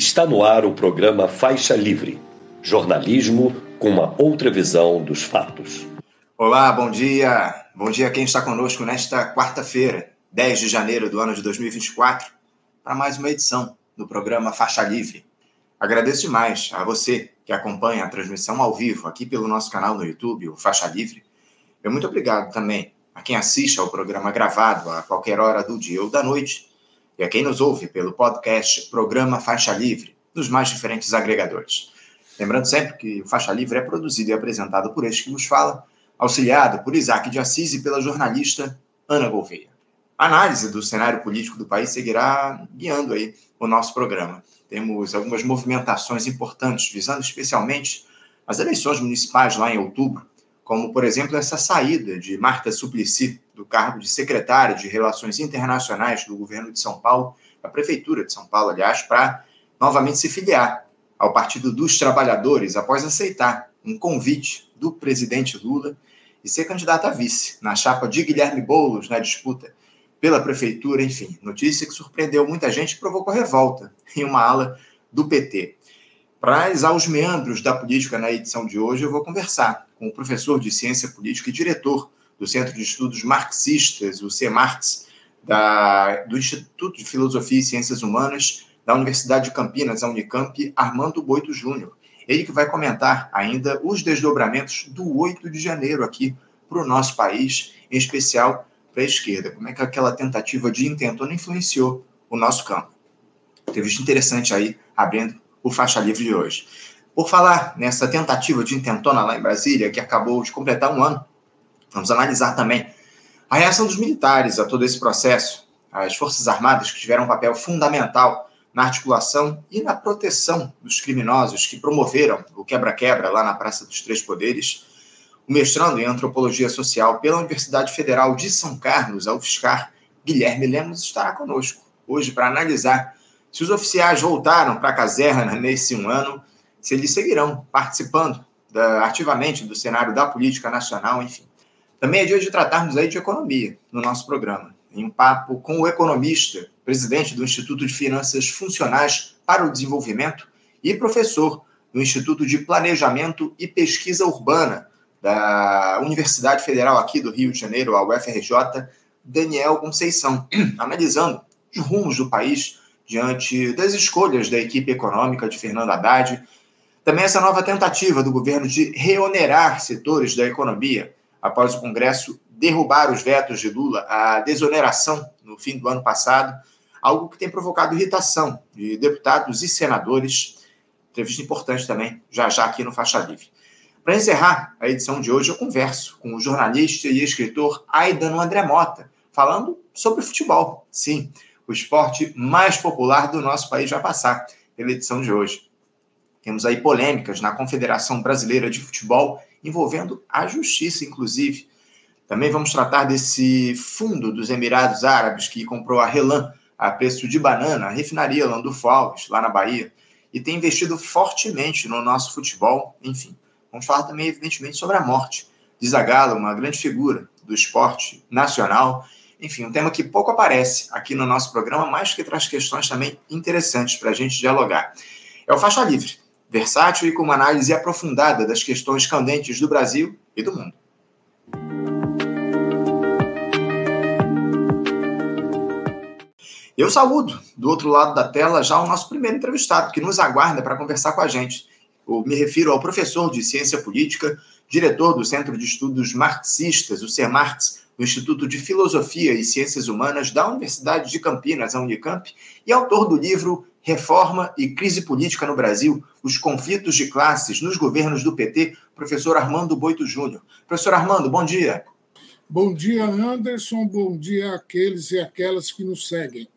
Está no ar o programa Faixa Livre, jornalismo com uma outra visão dos fatos. Olá, bom dia. Bom dia a quem está conosco nesta quarta-feira, 10 de janeiro do ano de 2024, para mais uma edição do programa Faixa Livre. Agradeço demais a você que acompanha a transmissão ao vivo aqui pelo nosso canal no YouTube, o Faixa Livre. E muito obrigado também a quem assiste ao programa gravado a qualquer hora do dia ou da noite e a quem nos ouve pelo podcast Programa Faixa Livre, nos mais diferentes agregadores. Lembrando sempre que o Faixa Livre é produzido e apresentado por este que nos fala, auxiliado por Isaac de Assis e pela jornalista Ana Gouveia. A análise do cenário político do país seguirá guiando aí o nosso programa. Temos algumas movimentações importantes, visando especialmente as eleições municipais lá em outubro, como, por exemplo, essa saída de Marta Suplicy do cargo de secretária de Relações Internacionais do governo de São Paulo, da Prefeitura de São Paulo, aliás, para novamente se filiar ao Partido dos Trabalhadores após aceitar um convite do presidente Lula e ser candidata a vice na chapa de Guilherme Boulos na disputa pela prefeitura, enfim, notícia que surpreendeu muita gente e provocou revolta em uma ala do PT. Para os meandros da política na edição de hoje, eu vou conversar com o professor de Ciência Política e diretor do Centro de Estudos Marxistas, o CEMARX, da, do Instituto de Filosofia e Ciências Humanas da Universidade de Campinas, a Unicamp, Armando Boito Júnior. Ele que vai comentar ainda os desdobramentos do 8 de janeiro aqui para o nosso país, em especial para a esquerda. Como é que aquela tentativa de intentona influenciou o nosso campo. Entrevista interessante aí, abrindo o faixa livre de hoje. Por falar nessa tentativa de intentona lá em Brasília, que acabou de completar um ano, vamos analisar também a reação dos militares a todo esse processo, as Forças Armadas que tiveram um papel fundamental na articulação e na proteção dos criminosos que promoveram o quebra-quebra lá na Praça dos Três Poderes. O mestrando em Antropologia Social pela Universidade Federal de São Carlos, a UFSCar, Guilherme Lemos, estará conosco hoje para analisar se os oficiais voltaram para a caserna nesse um ano, se eles seguirão participando da, ativamente do cenário da política nacional, enfim. Também é dia de tratarmos aí de economia no nosso programa, em um papo com o economista, presidente do Instituto de Finanças Funcionais para o Desenvolvimento e professor do Instituto de Planejamento e Pesquisa Urbana da Universidade Federal aqui do Rio de Janeiro, a UFRJ, Daniel Conceição, analisando os rumos do país diante das escolhas da equipe econômica de Fernando Haddad. Também essa nova tentativa do governo de reonerar setores da economia após o Congresso derrubar os vetos de Lula à desoneração no fim do ano passado, algo que tem provocado irritação de deputados e senadores. Entrevista importante também, já já aqui no Faixa Livre. Para encerrar a edição de hoje, eu converso com o jornalista e escritor Aidan André Mota, falando sobre futebol. Sim, o esporte mais popular do nosso país vai passar pela edição de hoje. Temos aí polêmicas na Confederação Brasileira de Futebol envolvendo a justiça, inclusive. Também vamos tratar desse fundo dos Emirados Árabes que comprou a Relan a preço de banana, a refinaria Landulfo Alves, lá na Bahia, e tem investido fortemente no nosso futebol. Enfim, vamos falar também, evidentemente, sobre a morte de Zagallo, uma grande figura do esporte nacional enfim, um tema que pouco aparece aqui no nosso programa, mas que traz questões também interessantes para a gente dialogar. É o Faixa Livre, versátil e com uma análise aprofundada das questões candentes do Brasil e do mundo. Eu saúdo do outro lado da tela já o nosso primeiro entrevistado, que nos aguarda para conversar com a gente. Eu me refiro ao professor de Ciência Política, diretor do Centro de Estudos Marxistas, o CEMARTS, do Instituto de Filosofia e Ciências Humanas da Universidade de Campinas, a Unicamp, e autor do livro Reforma e Crise Política no Brasil: Os Conflitos de Classes nos Governos do PT, professor Armando Boito Júnior. Professor Armando, bom dia. Bom dia, Anderson. Bom dia àqueles e aquelas que nos seguem.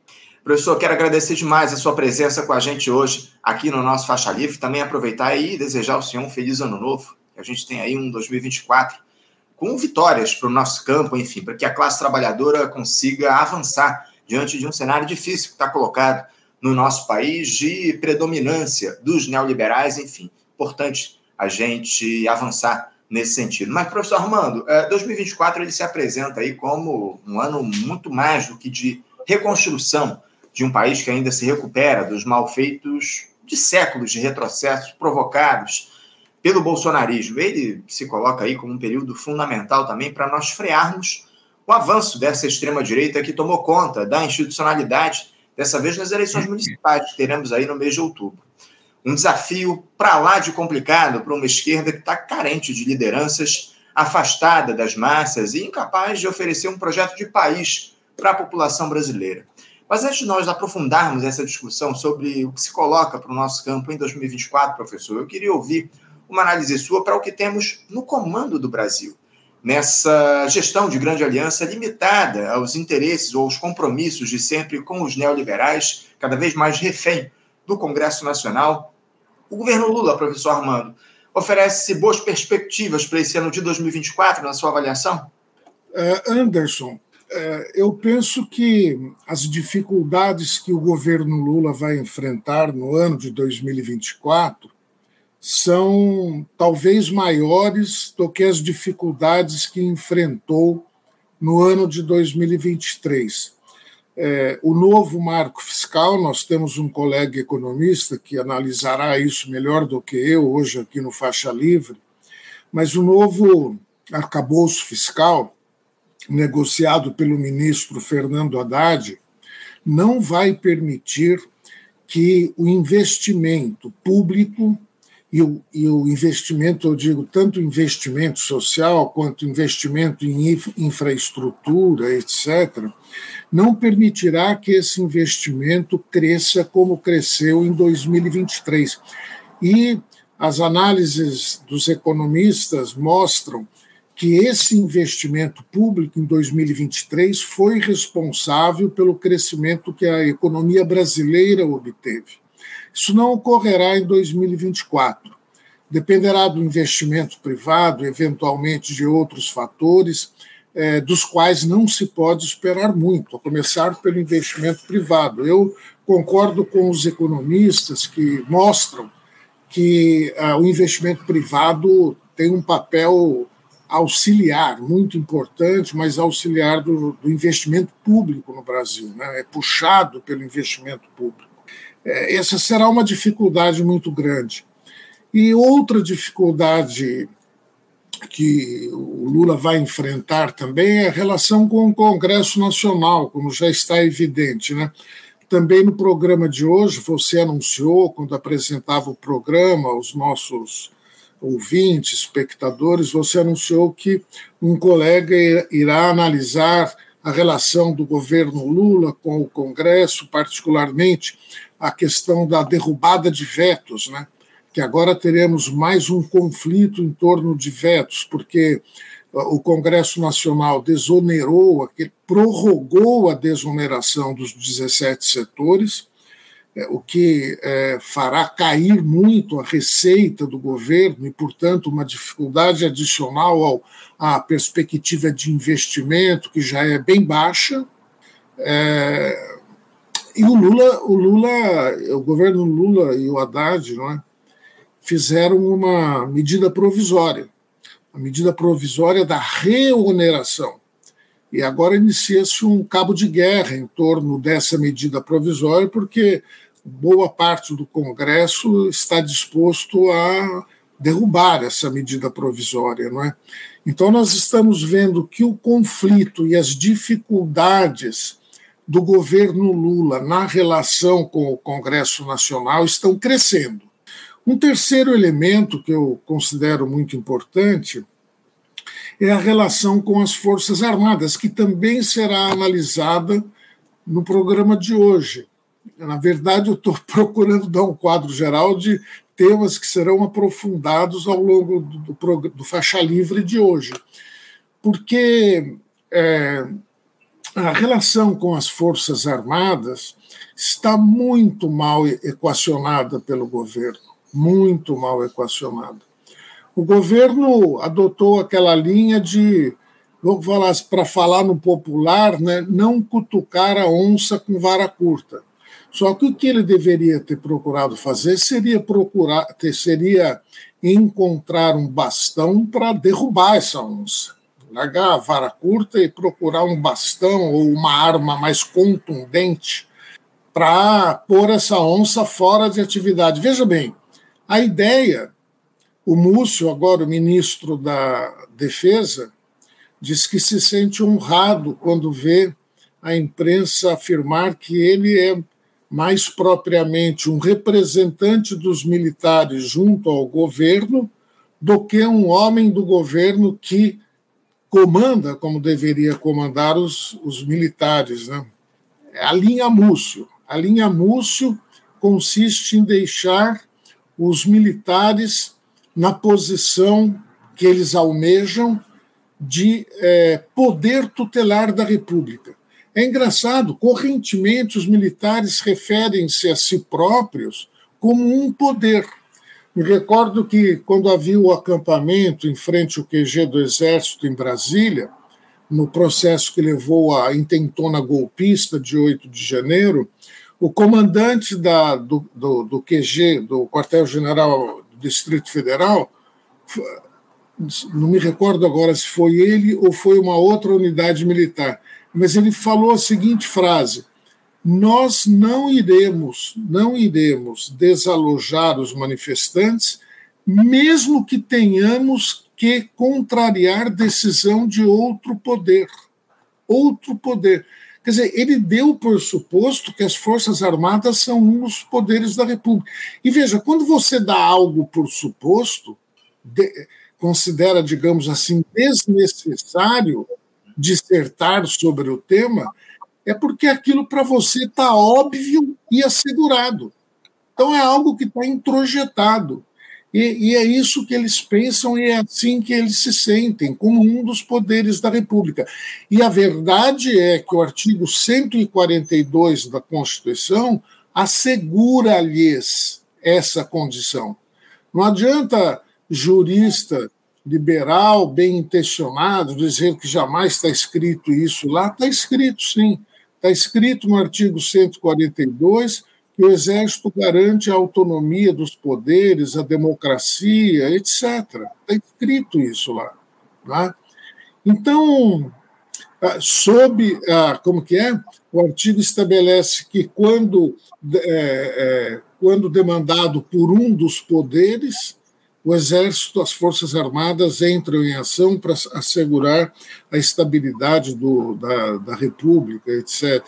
Professor, quero agradecer demais a sua presença com a gente hoje aqui no nosso Faixa Livre. Também aproveitar e desejar ao senhor um feliz ano novo. A gente tem aí um 2024 com vitórias para o nosso campo, enfim, para que a classe trabalhadora consiga avançar diante de um cenário difícil que está colocado no nosso país de predominância dos neoliberais, enfim. Importante a gente avançar nesse sentido. Mas, professor Armando, 2024 é, ele se apresenta aí como um ano muito mais do que de reconstrução de um país que ainda se recupera dos malfeitos de séculos de retrocessos provocados pelo bolsonarismo. Ele se coloca aí como um período fundamental também para nós frearmos o avanço dessa extrema-direita que tomou conta da institucionalidade, dessa vez nas eleições municipais, que teremos aí no mês de outubro. Um desafio para lá de complicado para uma esquerda que está carente de lideranças, afastada das massas e incapaz de oferecer um projeto de país para a população brasileira. Mas antes de nós aprofundarmos essa discussão sobre o que se coloca para o nosso campo em 2024, professor, eu queria ouvir uma análise sua para o que temos no comando do Brasil, nessa gestão de grande aliança limitada aos interesses ou aos compromissos de sempre com os neoliberais, cada vez mais refém do Congresso Nacional. O governo Lula, professor Armando, oferece boas perspectivas para esse ano de 2024, na sua avaliação? Uh, Anderson, uh, eu penso que as dificuldades que o governo Lula vai enfrentar no ano de 2024 são talvez maiores do que as dificuldades que enfrentou no ano de 2023. É, o novo marco fiscal, nós temos um colega economista que analisará isso melhor do que eu hoje aqui no Faixa Livre, mas o novo arcabouço fiscal, negociado pelo ministro Fernando Haddad, não vai permitir que o investimento público e o, e o investimento, eu digo, tanto investimento social quanto investimento em infraestrutura, etc., não permitirá que esse investimento cresça como cresceu em 2023. E as análises dos economistas mostram que esse investimento público em 2023 foi responsável pelo crescimento que a economia brasileira obteve. Isso não ocorrerá em 2024. Dependerá do investimento privado, eventualmente de outros fatores, é, dos quais não se pode esperar muito, a começar pelo investimento privado. Eu concordo com os economistas que mostram que ah, o investimento privado tem um papel auxiliar, muito importante, mas auxiliar do, do investimento público no Brasil, né? é puxado pelo investimento público. É, essa será uma dificuldade muito grande. E outra dificuldade que o Lula vai enfrentar também é a relação com o Congresso Nacional, como já está evidente. Né? Também no programa de hoje, você anunciou, quando apresentava o programa aos nossos ouvintes, espectadores, você anunciou que um colega irá analisar a relação do governo Lula com o Congresso, particularmente a questão da derrubada de vetos, né? que agora teremos mais um conflito em torno de vetos, porque o Congresso Nacional desonerou, prorrogou a desoneração dos 17 setores, é, o que é, fará cair muito a receita do governo e, portanto, uma dificuldade adicional ao, à perspectiva de investimento, que já é bem baixa. É, e o Lula, o Lula, o governo Lula e o Haddad, não é, fizeram uma medida provisória, a medida provisória da reoneração. E agora inicia-se um cabo de guerra em torno dessa medida provisória, porque boa parte do Congresso está disposto a derrubar essa medida provisória, não é? Então nós estamos vendo que o conflito e as dificuldades do governo Lula na relação com o Congresso Nacional estão crescendo. Um terceiro elemento que eu considero muito importante é a relação com as Forças Armadas, que também será analisada no programa de hoje. Na verdade, eu estou procurando dar um quadro geral de temas que serão aprofundados ao longo do, do, do faixa livre de hoje. Porque é, a relação com as Forças Armadas está muito mal equacionada pelo governo, muito mal equacionada. O governo adotou aquela linha de, vamos falar para falar no popular, né, não cutucar a onça com vara curta. Só que o que ele deveria ter procurado fazer seria procurar, seria encontrar um bastão para derrubar essa onça largar a vara curta e procurar um bastão ou uma arma mais contundente para pôr essa onça fora de atividade. Veja bem, a ideia, o Múcio, agora o ministro da Defesa, diz que se sente honrado quando vê a imprensa afirmar que ele é mais propriamente um representante dos militares junto ao governo do que um homem do governo que comanda como deveria comandar os, os militares. Né? A linha Múcio. A linha Múcio consiste em deixar os militares na posição que eles almejam de é, poder tutelar da República. É engraçado, correntemente os militares referem-se a si próprios como um poder. Me recordo que, quando havia o acampamento em frente ao QG do Exército em Brasília, no processo que levou à intentona golpista de 8 de janeiro, o comandante da, do, do, do QG, do Quartel-General do Distrito Federal, não me recordo agora se foi ele ou foi uma outra unidade militar, mas ele falou a seguinte frase: nós não iremos, não iremos desalojar os manifestantes, mesmo que tenhamos que contrariar decisão de outro poder. Outro poder. Quer dizer, ele deu por suposto que as Forças Armadas são um dos poderes da República. E veja, quando você dá algo por suposto, de, considera, digamos assim, desnecessário dissertar sobre o tema, é porque aquilo para você está óbvio e assegurado. Então é algo que está introjetado. E, e, é isso que eles pensam e é assim que eles se sentem, como um dos poderes da República. E a verdade é que o artigo 142 da Constituição assegura-lhes essa condição. Não adianta jurista liberal, bem intencionado, dizer que jamais está escrito isso lá. Está escrito, sim. Está escrito no artigo 142 que o Exército garante a autonomia dos poderes, a democracia, etc. Está escrito isso lá. Tá? Então, ah, sob, ah, como que é? O artigo estabelece que quando, é, é, quando demandado por um dos poderes, o Exército, as Forças Armadas entram em ação para assegurar a estabilidade do, da, da República, etc.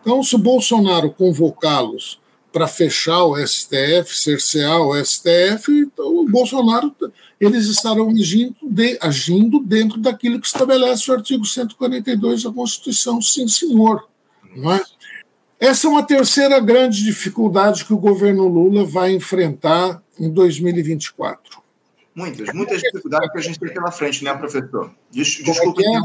Então, se o Bolsonaro convocá-los para fechar o STF, cercear o STF, então o Bolsonaro, eles estarão agindo, de, agindo dentro daquilo que estabelece o artigo 142 da Constituição, sim, senhor. Não é? Essa é uma terceira grande dificuldade que o governo Lula vai enfrentar em 2024? Muitas, muitas dificuldades que a gente tem pela frente, né, professor? Des, é desculpa. É?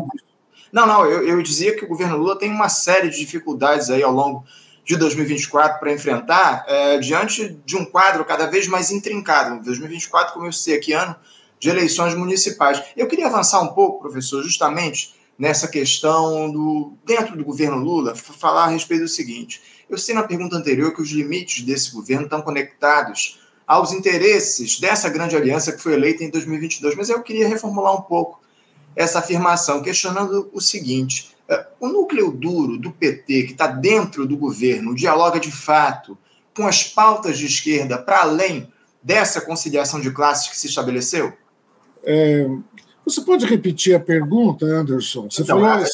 Não, não, eu, eu dizia que o governo Lula tem uma série de dificuldades aí ao longo de 2024 para enfrentar, é, diante de um quadro cada vez mais intrincado. 2024, como eu sei aqui, ano de eleições municipais. Eu queria avançar um pouco, professor, justamente nessa questão do dentro do governo Lula, falar a respeito do seguinte. Eu sei na pergunta anterior que os limites desse governo estão conectados aos interesses dessa grande aliança que foi eleita em 2022. Mas eu queria reformular um pouco essa afirmação, questionando o seguinte: é, o núcleo duro do PT, que está dentro do governo, dialoga de fato com as pautas de esquerda para além dessa conciliação de classes que se estabeleceu? É, você pode repetir a pergunta, Anderson? Você então, falou.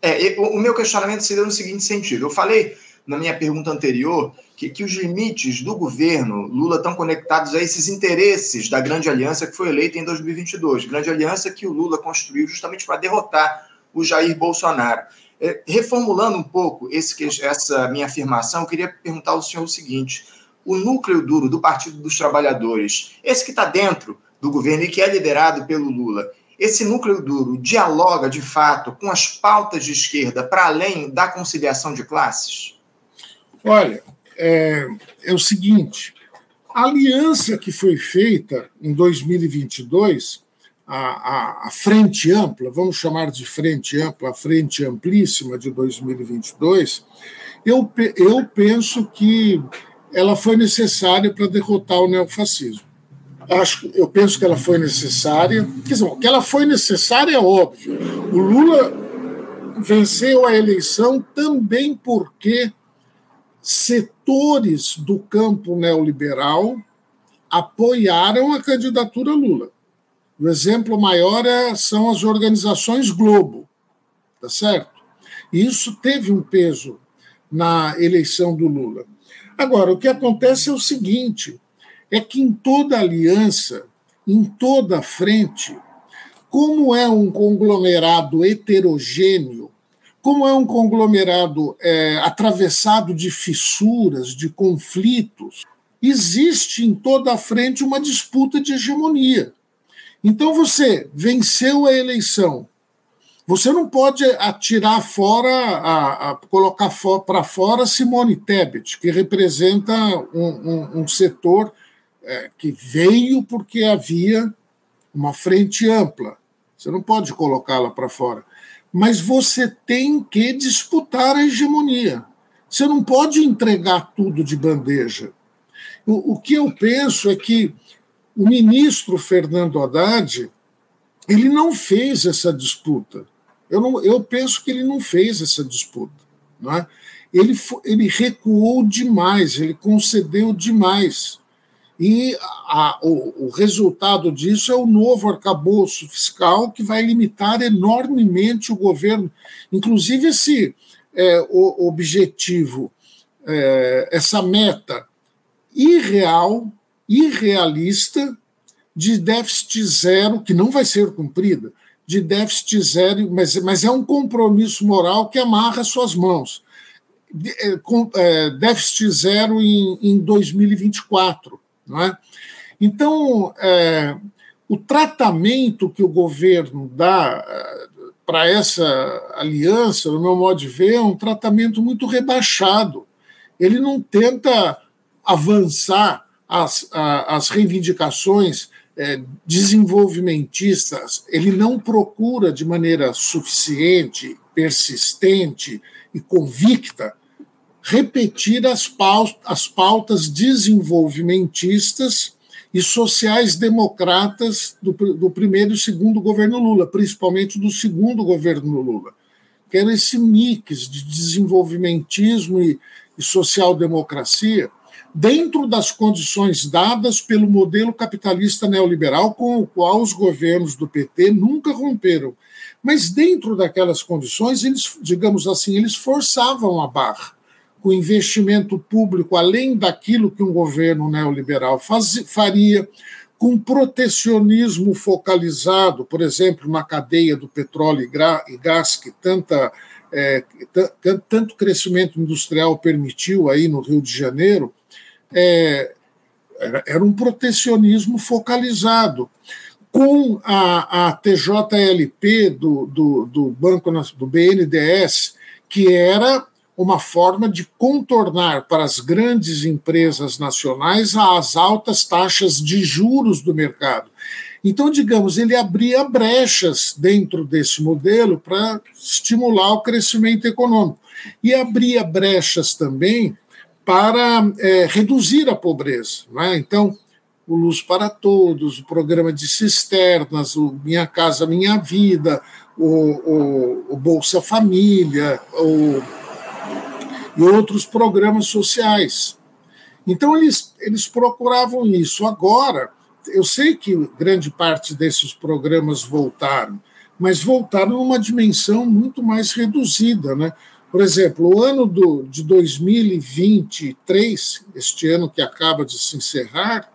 É, o meu questionamento seria no seguinte sentido: eu falei na minha pergunta anterior, que, que os limites do governo Lula estão conectados a esses interesses da grande aliança que foi eleita em 2022. Grande aliança que o Lula construiu justamente para derrotar o Jair Bolsonaro. É, reformulando um pouco esse, essa minha afirmação, eu queria perguntar ao senhor o seguinte: o núcleo duro do Partido dos Trabalhadores, esse que está dentro do governo e que é liderado pelo Lula, esse núcleo duro dialoga de fato com as pautas de esquerda para além da conciliação de classes? Olha, é, é o seguinte: a aliança que foi feita em 2022, a, a, a, frente ampla, vamos chamar de frente ampla, a frente amplíssima de 2022, eu, eu penso que ela foi necessária para derrotar o neofascismo. Acho, eu penso que ela foi necessária. Quer dizer, que ela foi necessária é óbvio. O Lula venceu a eleição também porque setores do campo neoliberal apoiaram a candidatura Lula. O exemplo maior é, são as organizações Globo, tá certo? E isso teve um peso na eleição do Lula. Agora, o que acontece é o seguinte: é que em toda aliança, em toda frente, como é um conglomerado heterogêneo, como é um conglomerado é, atravessado de fissuras, de conflitos, existe em toda a frente uma disputa de hegemonia. Então você venceu a eleição. Você não pode atirar fora, a, a colocar para fora Simone Tebet, que representa um, um, um setor é, que veio porque havia uma frente ampla. Você não pode colocá-la para fora. Mas você tem que disputar a hegemonia. Você não pode entregar tudo de bandeja. O, o que eu penso é que o ministro Fernando Haddad ele não fez essa disputa. Eu, não, eu penso que ele não fez essa disputa. Não é? ele, ele recuou demais, ele concedeu demais. E a, o, o, resultado disso é o novo arcabouço fiscal que vai limitar enormemente o governo. Inclusive, esse é, o objetivo, é, essa meta irreal, irrealista, de déficit zero, que não vai ser cumprida, de déficit zero, mas, mas é um compromisso moral que amarra suas mãos. De, é, com, é, déficit zero em, em 2024 não é? Então, é, o tratamento que o governo dá é, para essa aliança, no meu modo de ver, é um tratamento muito rebaixado. Ele não tenta avançar as, as reivindicações é, desenvolvimentistas, ele não procura de maneira suficiente, persistente e convicta repetir as pautas, as pautas desenvolvimentistas e sociais-democratas do, do, primeiro e segundo governo Lula, principalmente do segundo governo Lula, que era esse mix de desenvolvimentismo e, e social-democracia, dentro das condições dadas pelo modelo capitalista neoliberal com o qual os governos do PT nunca romperam. Mas dentro daquelas condições, eles, digamos assim, eles forçavam a barra com investimento público além daquilo que um governo neoliberal faz, faria, com protecionismo focalizado, por exemplo, na cadeia do petróleo e gás, que tanta, é, tanto crescimento industrial permitiu aí no Rio de Janeiro, é, era um protecionismo focalizado. Com a, a TJLP do, do, do Banco do BNDES, que era uma forma de contornar para as grandes empresas nacionais as altas taxas de juros do mercado. Então, digamos, ele abria brechas dentro desse modelo para estimular o crescimento econômico. E abria brechas também para é, reduzir a pobreza. É? Então, o Luz para Todos, o programa de cisternas, o Minha Casa Minha Vida, o, o, o Bolsa Família, o e outros programas sociais. Então, eles, eles procuravam isso. Agora, eu sei que grande parte desses programas voltaram, mas voltaram numa dimensão muito mais reduzida. Né? Por exemplo, o ano do, de 2023, este ano que acaba de se encerrar,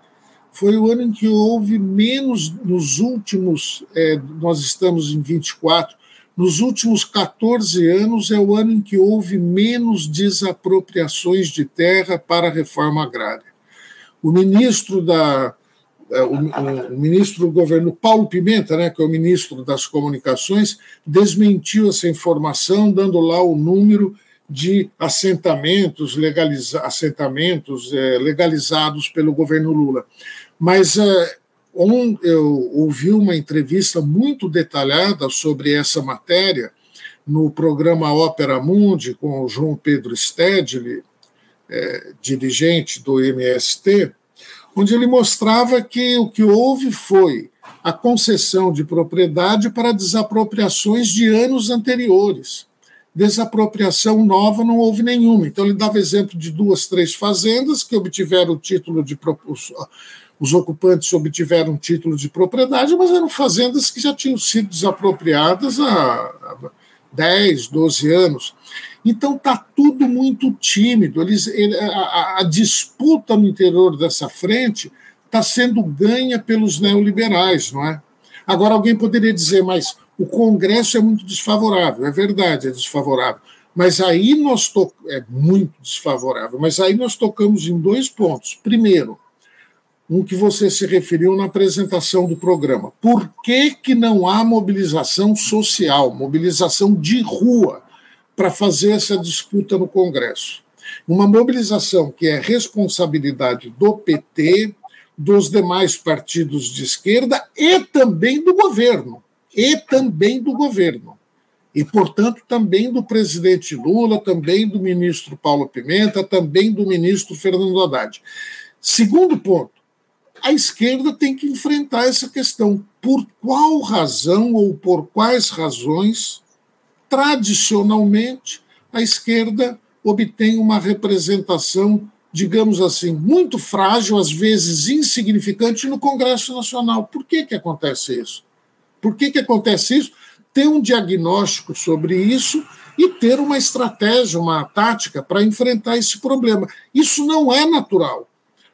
foi o ano em que houve menos nos últimos, é, nós estamos em 24, nos últimos 14 anos é o ano em que houve menos desapropriações de terra para a reforma agrária. O ministro da é, o, o, ministro do governo Paulo Pimenta, né, que é o ministro das comunicações, desmentiu essa informação, dando lá o número de assentamentos, legaliza assentamentos é, legalizados pelo governo Lula. Mas é, um, eu ouvi uma entrevista muito detalhada sobre essa matéria no programa Ópera Mundi com o João Pedro Stedley, é, dirigente do MST, onde ele mostrava que o que houve foi a concessão de propriedade para desapropriações de anos anteriores. desapropriação nova não houve nenhuma. Então, ele dava exemplo de duas, três fazendas que obtiveram o título de. Os ocupantes obtiveram título de propriedade, mas eram fazendas que já tinham sido desapropriadas há 10, 12 anos. Então está tudo muito tímido. Eles, ele, a, a, disputa no interior dessa frente está sendo ganha pelos neoliberais, não é? Agora alguém poderia dizer, mas o Congresso é muito desfavorável. É verdade, é desfavorável. Mas aí nós to... é muito desfavorável. Mas aí nós tocamos em dois pontos. Primeiro, um que você se referiu na apresentação do programa. Por que, que não há mobilização social, mobilização de rua? para fazer essa disputa no Congresso. Uma mobilização que é responsabilidade do PT, dos demais partidos de esquerda e também do governo. E também do governo. E, portanto, também do presidente Lula, também do ministro Paulo Pimenta, também do ministro Fernando Haddad. Segundo ponto, a esquerda tem que enfrentar essa questão. Por qual razão ou por quais razões tradicionalmente, a esquerda obtém uma representação, digamos assim, muito frágil, às vezes insignificante, no Congresso Nacional. Por que, que acontece isso? Por que, que acontece isso? Ter um diagnóstico sobre isso e ter uma estratégia, uma tática para enfrentar esse problema. Isso não é natural.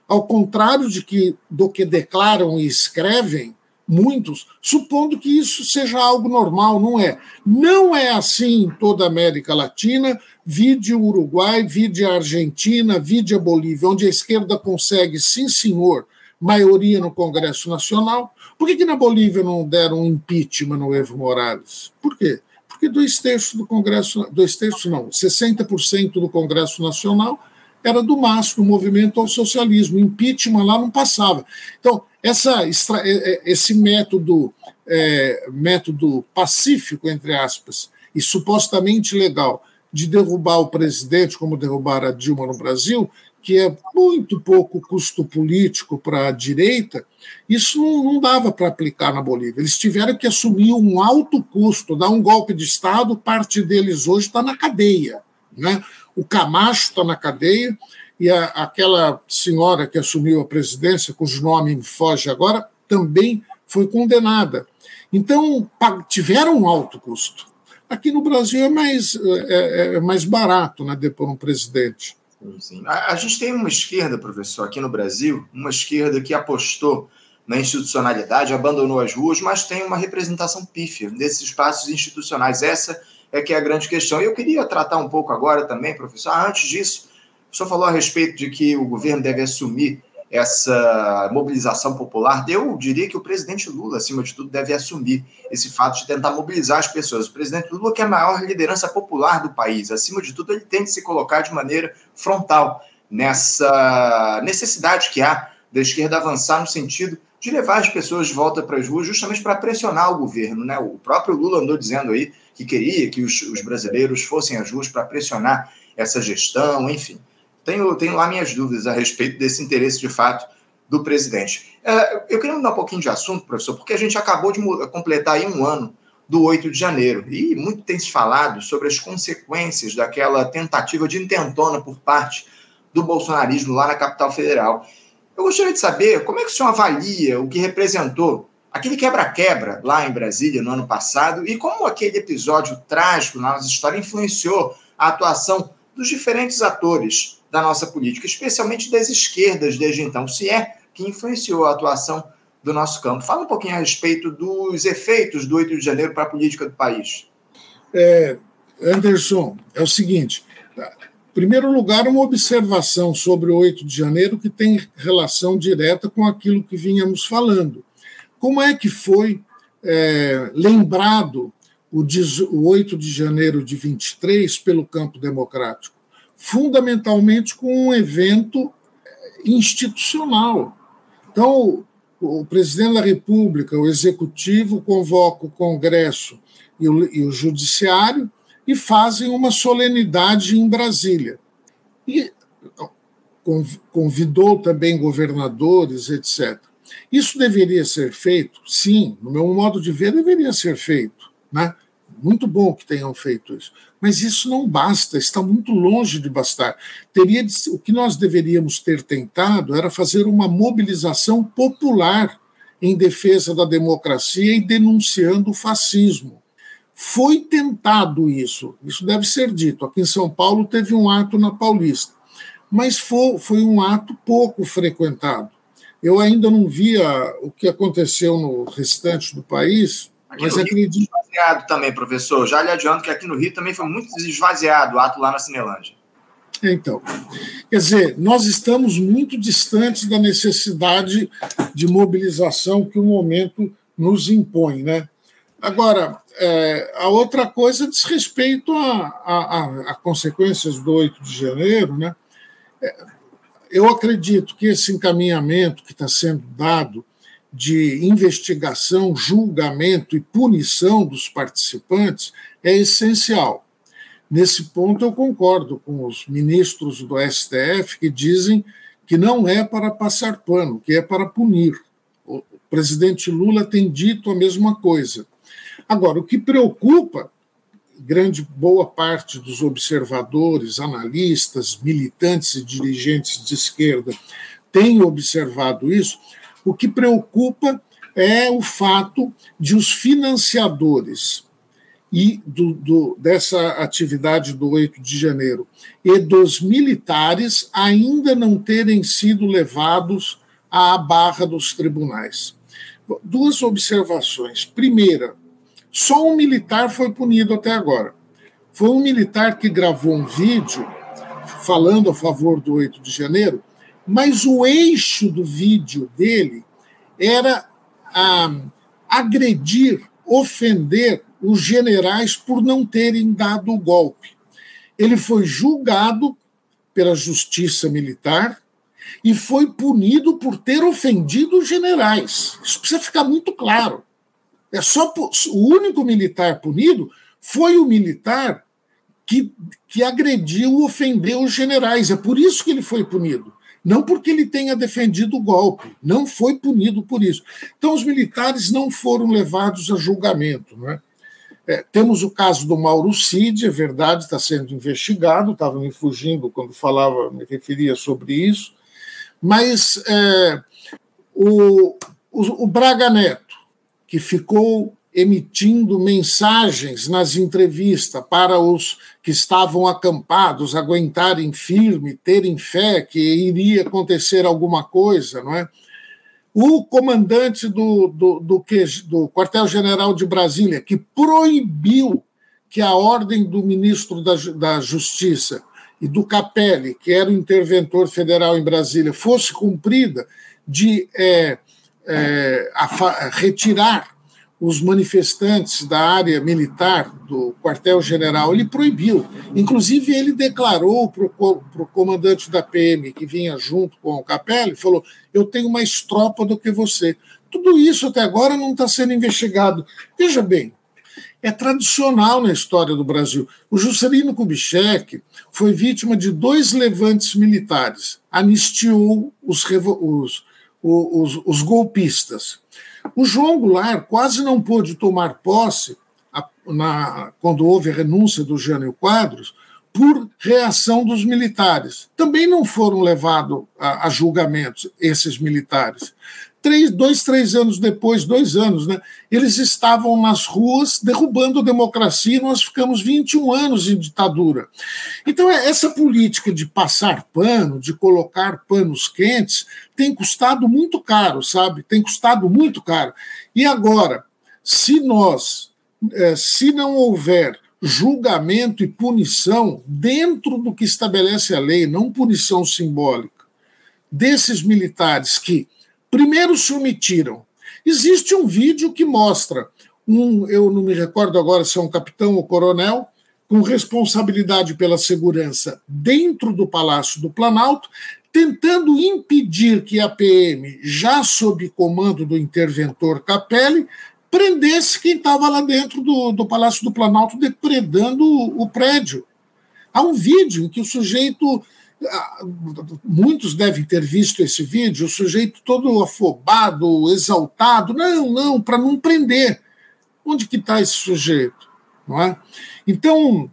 Ao contrário de que do que declaram e escrevem, muitos, supondo que isso seja algo normal, não é. Não é assim em toda a América Latina, vide o Uruguai, vide a Argentina, vide a Bolívia, onde a esquerda consegue, sim senhor, maioria no Congresso Nacional. Por que, que na Bolívia não deram um impeachment no Evo Morales? Por quê? Porque dois terços do Congresso, dois terços não, 60% do Congresso Nacional era do MAS, do movimento ao socialismo. Impeachment lá não passava. Então, essa, é, é, esse método, é, método pacífico, entre aspas, e supostamente legal de derrubar o presidente, como derrubar a Dilma no Brasil, que é muito pouco custo político para a direita, isso não, não dava para aplicar na Bolívia. Eles tiveram que assumir um alto custo, dar um golpe de Estado, parte deles hoje está na cadeia. Né? O Camacho está na cadeia, e a, aquela senhora que assumiu a presidência, cujo nome me foge agora, também foi condenada. Então, tiveram um alto custo. Aqui no Brasil é mais, é, é, é mais barato né, depor um presidente. Sim. A, a, gente tem uma esquerda, professor, aqui no Brasil, uma esquerda que apostou na institucionalidade, abandonou as ruas, mas tem uma representação pífia nesses espaços institucionais. Essa é que é a grande questão. E eu queria tratar um pouco agora também, professor, antes disso, o senhor falou a respeito de que o governo deve assumir essa mobilização popular. Eu diria que o presidente Lula, acima de tudo, deve assumir esse fato de tentar mobilizar as pessoas. O presidente Lula, que é a maior liderança popular do país, acima de tudo, ele tem que se colocar de maneira frontal nessa necessidade que há da esquerda avançar no sentido de levar as pessoas de volta para as ruas, justamente para pressionar o governo. Né? O próprio Lula andou dizendo aí que queria que os, os brasileiros fossem às ruas para pressionar essa gestão, enfim tenho, tenho lá minhas dúvidas a respeito desse interesse de fato do presidente. É, eu queria mudar um pouquinho de assunto, professor, porque a gente acabou de completar aí um ano do 8 de janeiro e muito tem se falado sobre as consequências daquela tentativa de intentona por parte do bolsonarismo lá na capital federal. Eu gostaria de saber como é que o senhor avalia o que representou aquele quebra-quebra lá em Brasília no ano passado e como aquele episódio trágico na nossa história influenciou a atuação dos diferentes atores da nossa política, especialmente das esquerdas desde então, se é que influenciou a atuação do nosso campo. Fala um pouquinho a respeito dos efeitos do 8 de janeiro para a política do país. É, Anderson, é o seguinte: em primeiro lugar, uma observação sobre o 8 de janeiro que tem relação direta com aquilo que vínhamos falando. Como é que foi é, lembrado o, o 8 de janeiro de 23 pelo campo democrático? fundamentalmente com um evento institucional. Então, o presidente da República, o executivo, convoca o Congresso e o, e o Judiciário e fazem uma solenidade em Brasília. E convidou também governadores, etc. Isso deveria ser feito? Sim, no meu modo de ver, deveria ser feito. Né? Muito bom que tenham feito isso. Mas isso não basta, está muito longe de bastar. Teria de, o que nós deveríamos ter tentado era fazer uma mobilização popular em defesa da democracia e denunciando o fascismo. Foi tentado isso, isso deve ser dito. Aqui em São Paulo teve um ato na Paulista, mas foi, foi um ato pouco frequentado. Eu ainda não via o que aconteceu no restante do país, aqui mas acredito. Esvaziado também, professor. Já lhe adianto que aqui no Rio também foi muito esvaziado o ato lá na Cinelândia. Então, quer dizer, nós estamos muito distantes da necessidade de mobilização que o momento nos impõe, né? Agora, é, a outra coisa diz respeito a, a, a, consequências do 8 de janeiro, né? É, eu acredito que esse encaminhamento que está sendo dado de investigação, julgamento e punição dos participantes é essencial. Nesse ponto, eu concordo com os ministros do STF que dizem que não é para passar pano, que é para punir. O presidente Lula tem dito a mesma coisa. Agora, o que preocupa grande boa parte dos observadores, analistas, militantes e dirigentes de esquerda tem observado isso, o que preocupa é o fato de os financiadores e do, do, dessa atividade do 8 de janeiro e dos militares ainda não terem sido levados à barra dos tribunais. Duas observações. Primeira, só um militar foi punido até agora. Foi um militar que gravou um vídeo falando a favor do 8 de janeiro, mas o eixo do vídeo dele era ah, agredir, ofender os generais por não terem dado o golpe. Ele foi julgado pela justiça militar e foi punido por ter ofendido os generais. Isso precisa ficar muito claro. É só o único militar punido foi o militar que, que agrediu, ofendeu os generais. É por isso que ele foi punido. Não porque ele tenha defendido o golpe, não foi punido por isso. Então, os militares não foram levados a julgamento. Né? É, temos o caso do Mauro Cid, é verdade, está sendo investigado, estava me fugindo quando falava, me referia sobre isso, mas é, o, o, o Braga Neto, que ficou emitindo mensagens nas entrevistas para os que estavam acampados aguentarem firme, terem fé que iria acontecer alguma coisa, não é? O comandante do, do, do, do quartel-general de Brasília, que proibiu que a ordem do ministro da, da Justiça e do Capelli, que era o interventor federal em Brasília, fosse cumprida de é, é, retirar os manifestantes da área militar do quartel-general, ele proibiu. Inclusive, ele declarou para o comandante da PM, que vinha junto com o Capelli, falou: Eu tenho mais tropa do que você. Tudo isso até agora não está sendo investigado. Veja bem, é tradicional na história do Brasil. O Juscelino Kubitschek foi vítima de dois levantes militares, anistiou os, os os, os golpistas. O João Goulart quase não pôde tomar posse na, quando houve a renúncia do Jânio Quadros por reação dos militares. Também não foram levados a, a julgamentos esses militares três, dois, três anos depois, dois anos, né, eles estavam nas ruas derrubando a democracia e nós ficamos 21 anos em ditadura. Então, é, essa política de passar pano, de colocar panos quentes, tem custado muito caro, sabe? Tem custado muito caro. E agora, se nós, é, se não houver julgamento e punição dentro do que estabelece a lei, não punição simbólica, desses militares que primeiro se omitiram. Existe um vídeo que mostra um, eu não me recordo agora se é um capitão ou coronel, com responsabilidade pela segurança dentro do Palácio do Planalto, tentando impedir que a PM, já sob comando do interventor Capelli, prendesse quem estava lá dentro do, do Palácio do Planalto depredando o, o prédio. Há um vídeo em que o sujeito Muitos devem ter visto esse vídeo, o sujeito todo afobado, exaltado. Não, não, para não prender. Onde que está esse sujeito? Não é? Então,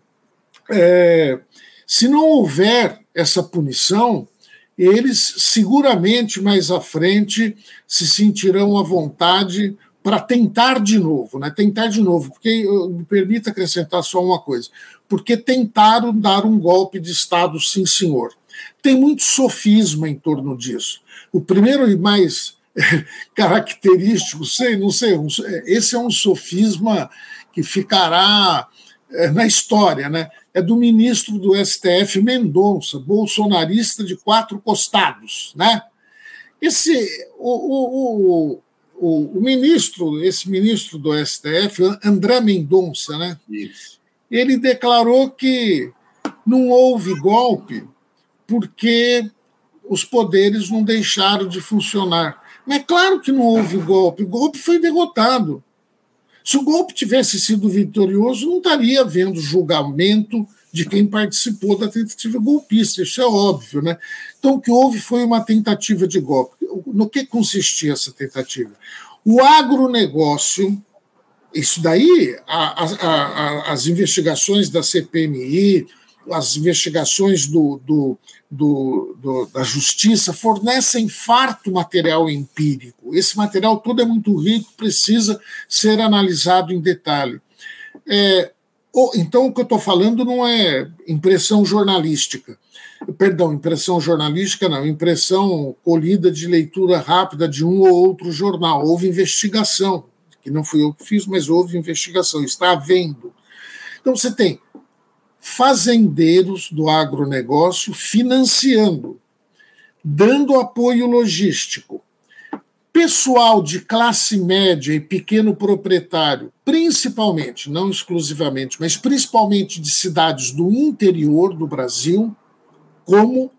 é, se não houver essa punição, eles seguramente mais à frente se sentirão à vontade para tentar de novo, né? Tentar de novo, porque me permita acrescentar só uma coisa, porque tentaram dar um golpe de Estado, sim, senhor. Tem muito sofisma em torno disso. O primeiro e mais característico, sei, não sei, esse é um sofisma que ficará é, na história, né? É do ministro do STF Mendonça, bolsonarista de quatro costados, né? Esse o, o, o, o ministro, esse ministro do STF, André Mendonça, né? Isso. Ele declarou que não houve golpe porque os poderes não deixaram de funcionar. Mas é claro que não houve golpe, o golpe foi derrotado. Se o golpe tivesse sido vitorioso, não estaria havendo julgamento de quem participou da tentativa golpista, isso é óbvio. Né? Então, o que houve foi uma tentativa de golpe. No que consistia essa tentativa? O agronegócio, isso daí, a, a, a, as investigações da CPMI, as investigações do, do, do, do, da justiça fornecem farto material empírico. Esse material todo é muito rico, precisa ser analisado em detalhe. É, então, o que eu estou falando não é impressão jornalística. Perdão, impressão jornalística, não, impressão colhida de leitura rápida de um ou outro jornal. Houve investigação, que não fui eu que fiz, mas houve investigação, está havendo. Então, você tem fazendeiros do agronegócio financiando, dando apoio logístico, pessoal de classe média e pequeno proprietário, principalmente, não exclusivamente, mas principalmente de cidades do interior do Brasil, como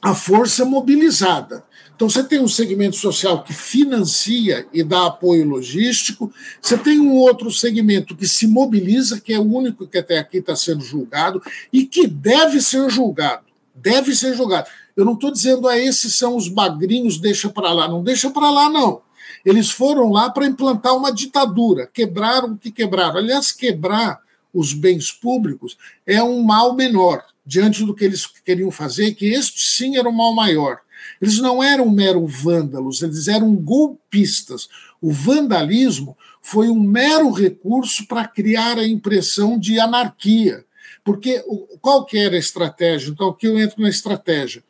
a força mobilizada. Então, você tem um segmento social que financia e dá apoio logístico, você tem um outro segmento que se mobiliza, que é o único que até aqui está sendo julgado e que deve ser julgado. Deve ser julgado. Eu não estou dizendo, ah, esses são os bagrinhos, deixa para lá. Não deixa para lá, não. Eles foram lá para implantar uma ditadura, quebraram o que quebraram. Aliás, quebrar os bens públicos é um mal menor diante do que eles queriam fazer, que este sim era um mal maior. Eles não eram mero vândalos, eles eram golpistas. O vandalismo foi um mero recurso para criar a impressão de anarquia. Porque qual que era a estratégia? Então, aqui eu entro na estratégia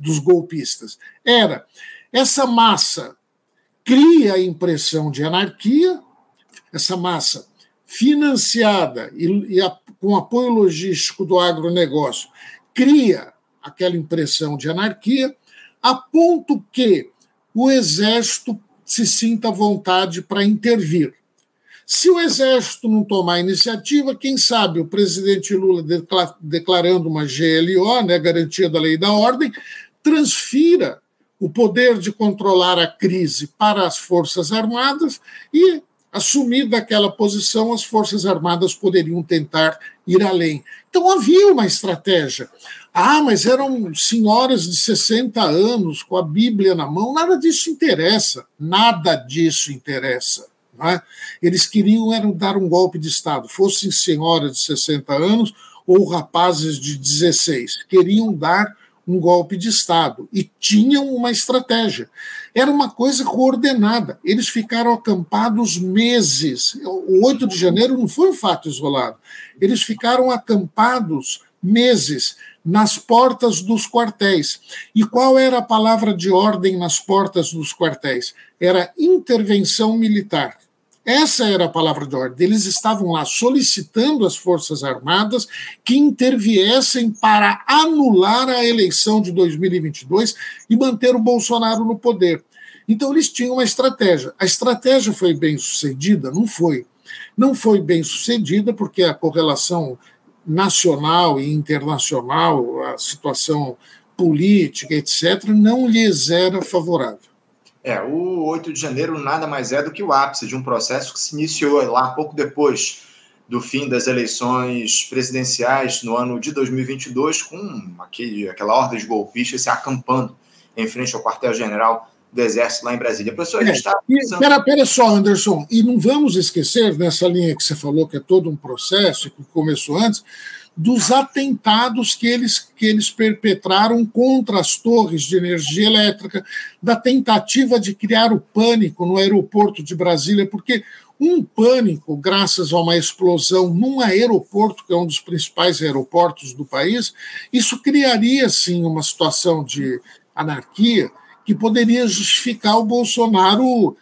dos golpistas. Era essa massa cria a impressão de anarquia, essa massa financiada e, e a, com apoio logístico do agronegócio cria aquela impressão de anarquia, a ponto que o exército se sinta à vontade para intervir. Se o exército não tomar iniciativa, quem sabe o presidente Lula declarando uma GLO, né, garantia da lei e da ordem, transfira o poder de controlar a crise para as Forças Armadas e, assumir daquela posição, as Forças Armadas poderiam tentar ir além. Então havia uma estratégia. Ah, mas eram senhoras de 60 anos com a Bíblia na mão. Nada disso interessa. Nada disso interessa. É? Eles queriam eram dar um golpe de Estado, fossem senhoras de 60 anos ou rapazes de 16. Queriam dar um golpe de Estado e tinham uma estratégia. Era uma coisa coordenada. Eles ficaram acampados meses. O 8 de janeiro não foi um fato isolado. Eles ficaram acampados meses nas portas dos quartéis. E qual era a palavra de ordem nas portas dos quartéis? Era intervenção militar. Essa era a palavra de ordem. Eles estavam lá solicitando às Forças Armadas que interviessem para anular a eleição de 2022 e manter o Bolsonaro no poder. Então, eles tinham uma estratégia. A estratégia foi bem sucedida? Não foi. Não foi bem sucedida porque a correlação nacional e internacional, a situação política, etc., não lhes era favorável. É, o 8 de janeiro nada mais é do que o ápice de um processo que se iniciou lá pouco depois do fim das eleições presidenciais no ano de 2022, com aquele, aquela ordem de golpistas se acampando em frente ao quartel-general do Exército lá em Brasília. Professor, a gente está. Pensando... Pera, pera só, Anderson, e não vamos esquecer, nessa linha que você falou, que é todo um processo, que começou antes, dos atentados que eles, que eles perpetraram contra as torres de energia elétrica, da tentativa de criar o pânico no aeroporto de Brasília, porque um pânico, graças a uma explosão num aeroporto, que é um dos principais aeroportos do país, isso criaria, sim, uma situação de anarquia que poderia justificar o Bolsonaro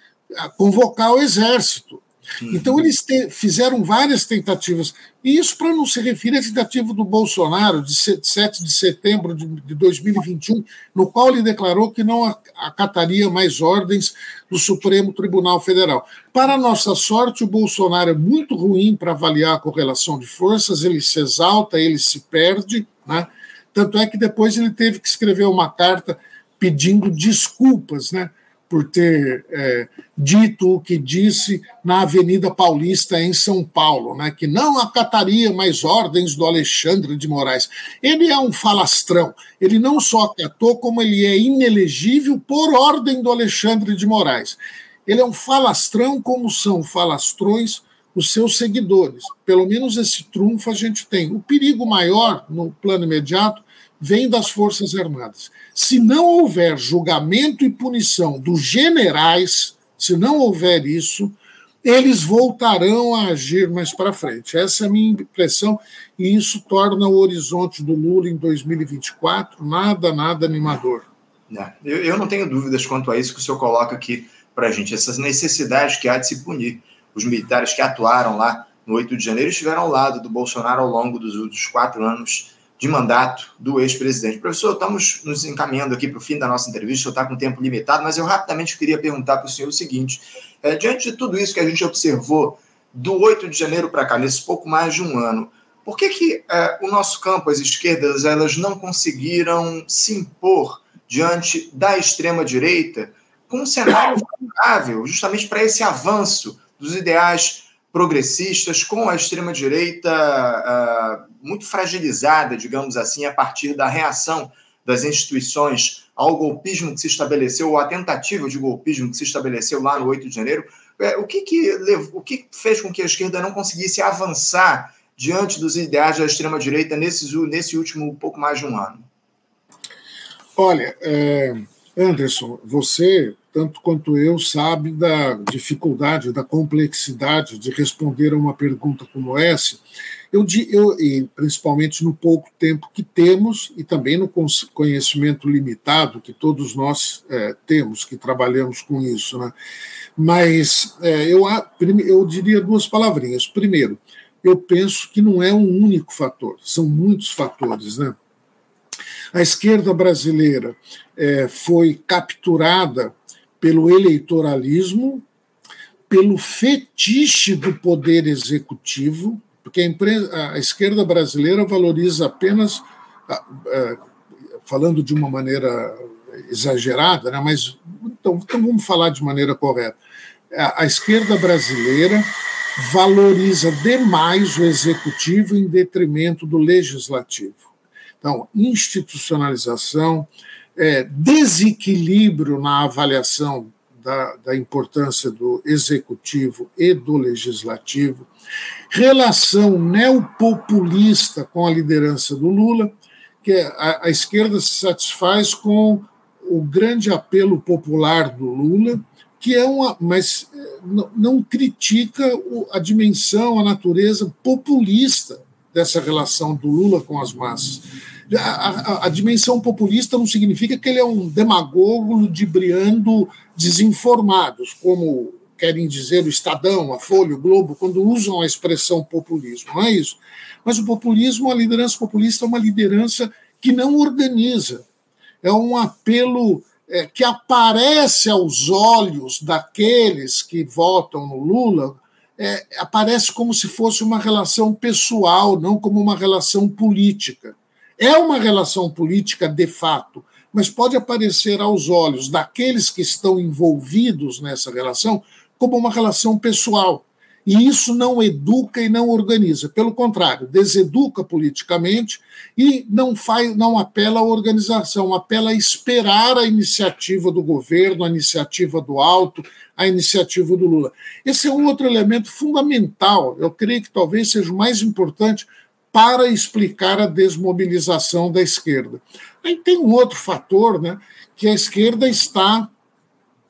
convocar o exército. Uhum. Então, eles te, fizeram várias tentativas. E isso para não se referir à tentativa do Bolsonaro, de 7 de setembro de, de 2021, no qual ele declarou que não acataria mais ordens do Supremo Tribunal Federal. Para nossa sorte, o Bolsonaro é muito ruim para avaliar a correlação de forças, ele se exalta, ele se perde. Né? Tanto é que depois ele teve que escrever uma carta pedindo desculpas, né? Por ter é, dito o que disse na Avenida Paulista, em São Paulo, né, que não acataria mais ordens do Alexandre de Moraes. Ele é um falastrão. Ele não só acatou, como ele é inelegível por ordem do Alexandre de Moraes. Ele é um falastrão, como são falastrões os seus seguidores. Pelo menos esse trunfo a gente tem. O perigo maior, no plano imediato, vem das Forças Armadas. Se não houver julgamento e punição dos generais, se não houver isso, eles voltarão a agir mais para frente. Essa é a minha impressão, e isso torna o horizonte do Lula em 2024 nada, nada animador. É, eu, eu não tenho dúvidas quanto a isso que o senhor coloca aqui para a gente, essas necessidades que há de se punir. Os militares que atuaram lá no 8 de janeiro estiveram ao lado do Bolsonaro ao longo dos quatro anos de mandato do ex-presidente. Professor, estamos nos encaminhando aqui para o fim da nossa entrevista, está com tempo limitado, mas eu rapidamente queria perguntar para o senhor o seguinte: é, diante de tudo isso que a gente observou do 8 de janeiro para cá, nesse pouco mais de um ano, por que, que é, o nosso campo, as esquerdas, elas não conseguiram se impor diante da extrema-direita com um cenário favorável, justamente para esse avanço dos ideais progressistas, com a extrema-direita uh, muito fragilizada, digamos assim, a partir da reação das instituições ao golpismo que se estabeleceu, ou à tentativa de golpismo que se estabeleceu lá no 8 de janeiro. É, o, que, que, levou, o que fez com que a esquerda não conseguisse avançar diante dos ideais da extrema-direita nesse, nesse último pouco mais de um ano? Olha, é, Anderson, você tanto quanto eu, sabe da dificuldade, da complexidade de responder a uma pergunta como essa. Eu, eu, e principalmente no pouco tempo que temos e também no conhecimento limitado que todos nós é, temos, que trabalhamos com isso. Né? Mas é, eu, eu diria duas palavrinhas. Primeiro, eu penso que não é um único fator, são muitos fatores. Né? A esquerda brasileira é, foi capturada pelo eleitoralismo, pelo fetiche do poder executivo, porque a, empresa, a esquerda brasileira valoriza apenas, falando de uma maneira exagerada, né, mas então, então vamos falar de maneira correta. A, a esquerda brasileira valoriza demais o executivo em detrimento do legislativo. Então, institucionalização, é, desequilíbrio na avaliação da, da, importância do executivo e do legislativo, relação neopopulista com a liderança do Lula, que a, a esquerda se satisfaz com o grande apelo popular do Lula, que é uma, mas é, não critica a dimensão, a natureza populista dessa relação do Lula com as massas. A, a, a, dimensão populista não significa que ele é um demagogo ludibriando desinformados, como querem dizer o Estadão, a Folha, o Globo, quando usam a expressão populismo. Não é isso. Mas o populismo, a liderança populista é uma liderança que não organiza. É um apelo é, que aparece aos olhos daqueles que votam no Lula, é, aparece como se fosse uma relação pessoal, não como uma relação política. É uma relação política de fato, mas pode aparecer aos olhos daqueles que estão envolvidos nessa relação como uma relação pessoal. E isso não educa e não organiza. Pelo contrário, deseduca politicamente e não faz, não apela à organização, apela a esperar a iniciativa do governo, a iniciativa do alto, a iniciativa do Lula. Esse é um outro elemento fundamental, eu creio que talvez seja o mais importante para explicar a desmobilização da esquerda. Aí tem um outro fator, né, que a esquerda está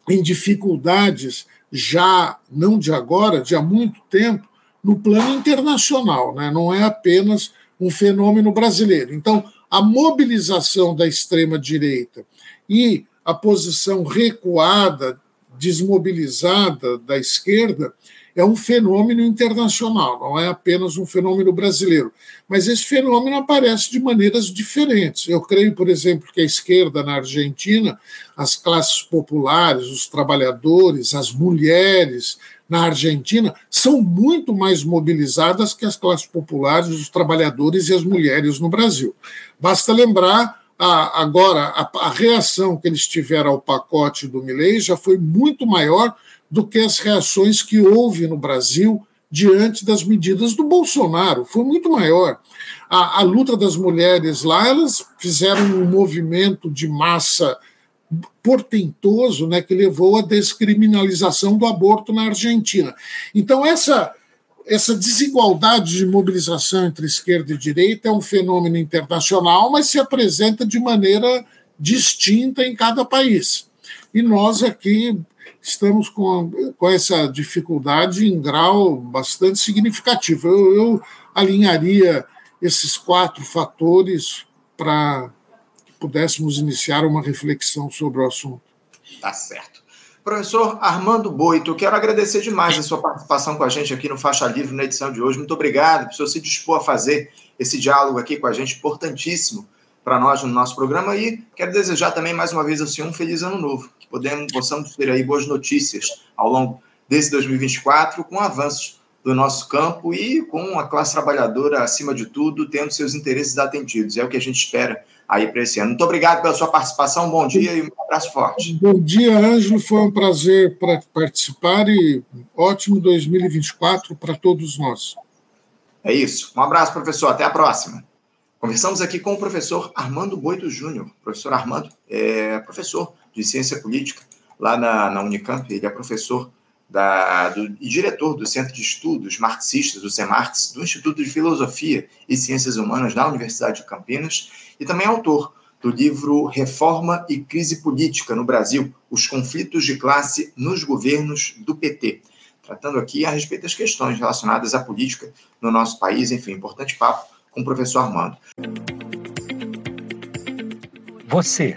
em dificuldades já não de agora, de há muito tempo, no plano internacional, né? não é apenas um fenômeno brasileiro. Então, a mobilização da extrema-direita e a posição recuada, desmobilizada da esquerda é um fenômeno internacional, não é apenas um fenômeno brasileiro. Mas esse fenômeno aparece de maneiras diferentes. Eu creio, por exemplo, que a esquerda na Argentina, as classes populares, os trabalhadores, as mulheres na Argentina são muito mais mobilizadas que as classes populares, os trabalhadores e as mulheres no Brasil. Basta lembrar a, agora a, a, reação que eles tiveram ao pacote do Milei já foi muito maior do que as reações que houve no Brasil diante das medidas do Bolsonaro. Foi muito maior. A, a luta das mulheres lá, elas fizeram um movimento de massa portentoso né, que levou à descriminalização do aborto na Argentina. Então, essa, essa desigualdade de mobilização entre esquerda e direita é um fenômeno internacional, mas se apresenta de maneira distinta em cada país. E nós aqui estamos com, com essa dificuldade em grau bastante significativo. Eu, eu alinharia esses quatro fatores para que pudéssemos iniciar uma reflexão sobre o assunto. Tá certo. Professor Armando Boito, quero agradecer demais a sua participação com a gente aqui no Faixa Livre na edição de hoje. Muito obrigado por se dispor a fazer esse diálogo aqui com a gente, importantíssimo para nós no nosso programa. E quero desejar também mais uma vez assim, um feliz ano novo, que podemos, possamos ter aí boas notícias ao longo desse 2024, com avanços do nosso campo e com a classe trabalhadora, acima de tudo, tendo seus interesses atendidos. É o que a gente espera aí para esse ano. Muito obrigado pela sua participação, bom dia e um abraço forte. Bom dia, Ângelo, foi um prazer para participar e ótimo 2024 para todos nós. É isso. Um abraço, professor. Até a próxima. Conversamos aqui com o professor Armando Boito Júnior. Professor Armando é professor de ciência política lá na, na Unicamp. Ele é professor da, do, e diretor do Centro de Estudos Marxistas, do CEMARX, do Instituto de Filosofia e Ciências Humanas da Universidade de Campinas, e também autor do livro Reforma e Crise Política no Brasil: Os Conflitos de Classe nos Governos do PT. Tratando aqui a respeito das questões relacionadas à política no nosso país, enfim, importante papo com o professor Armando. Você,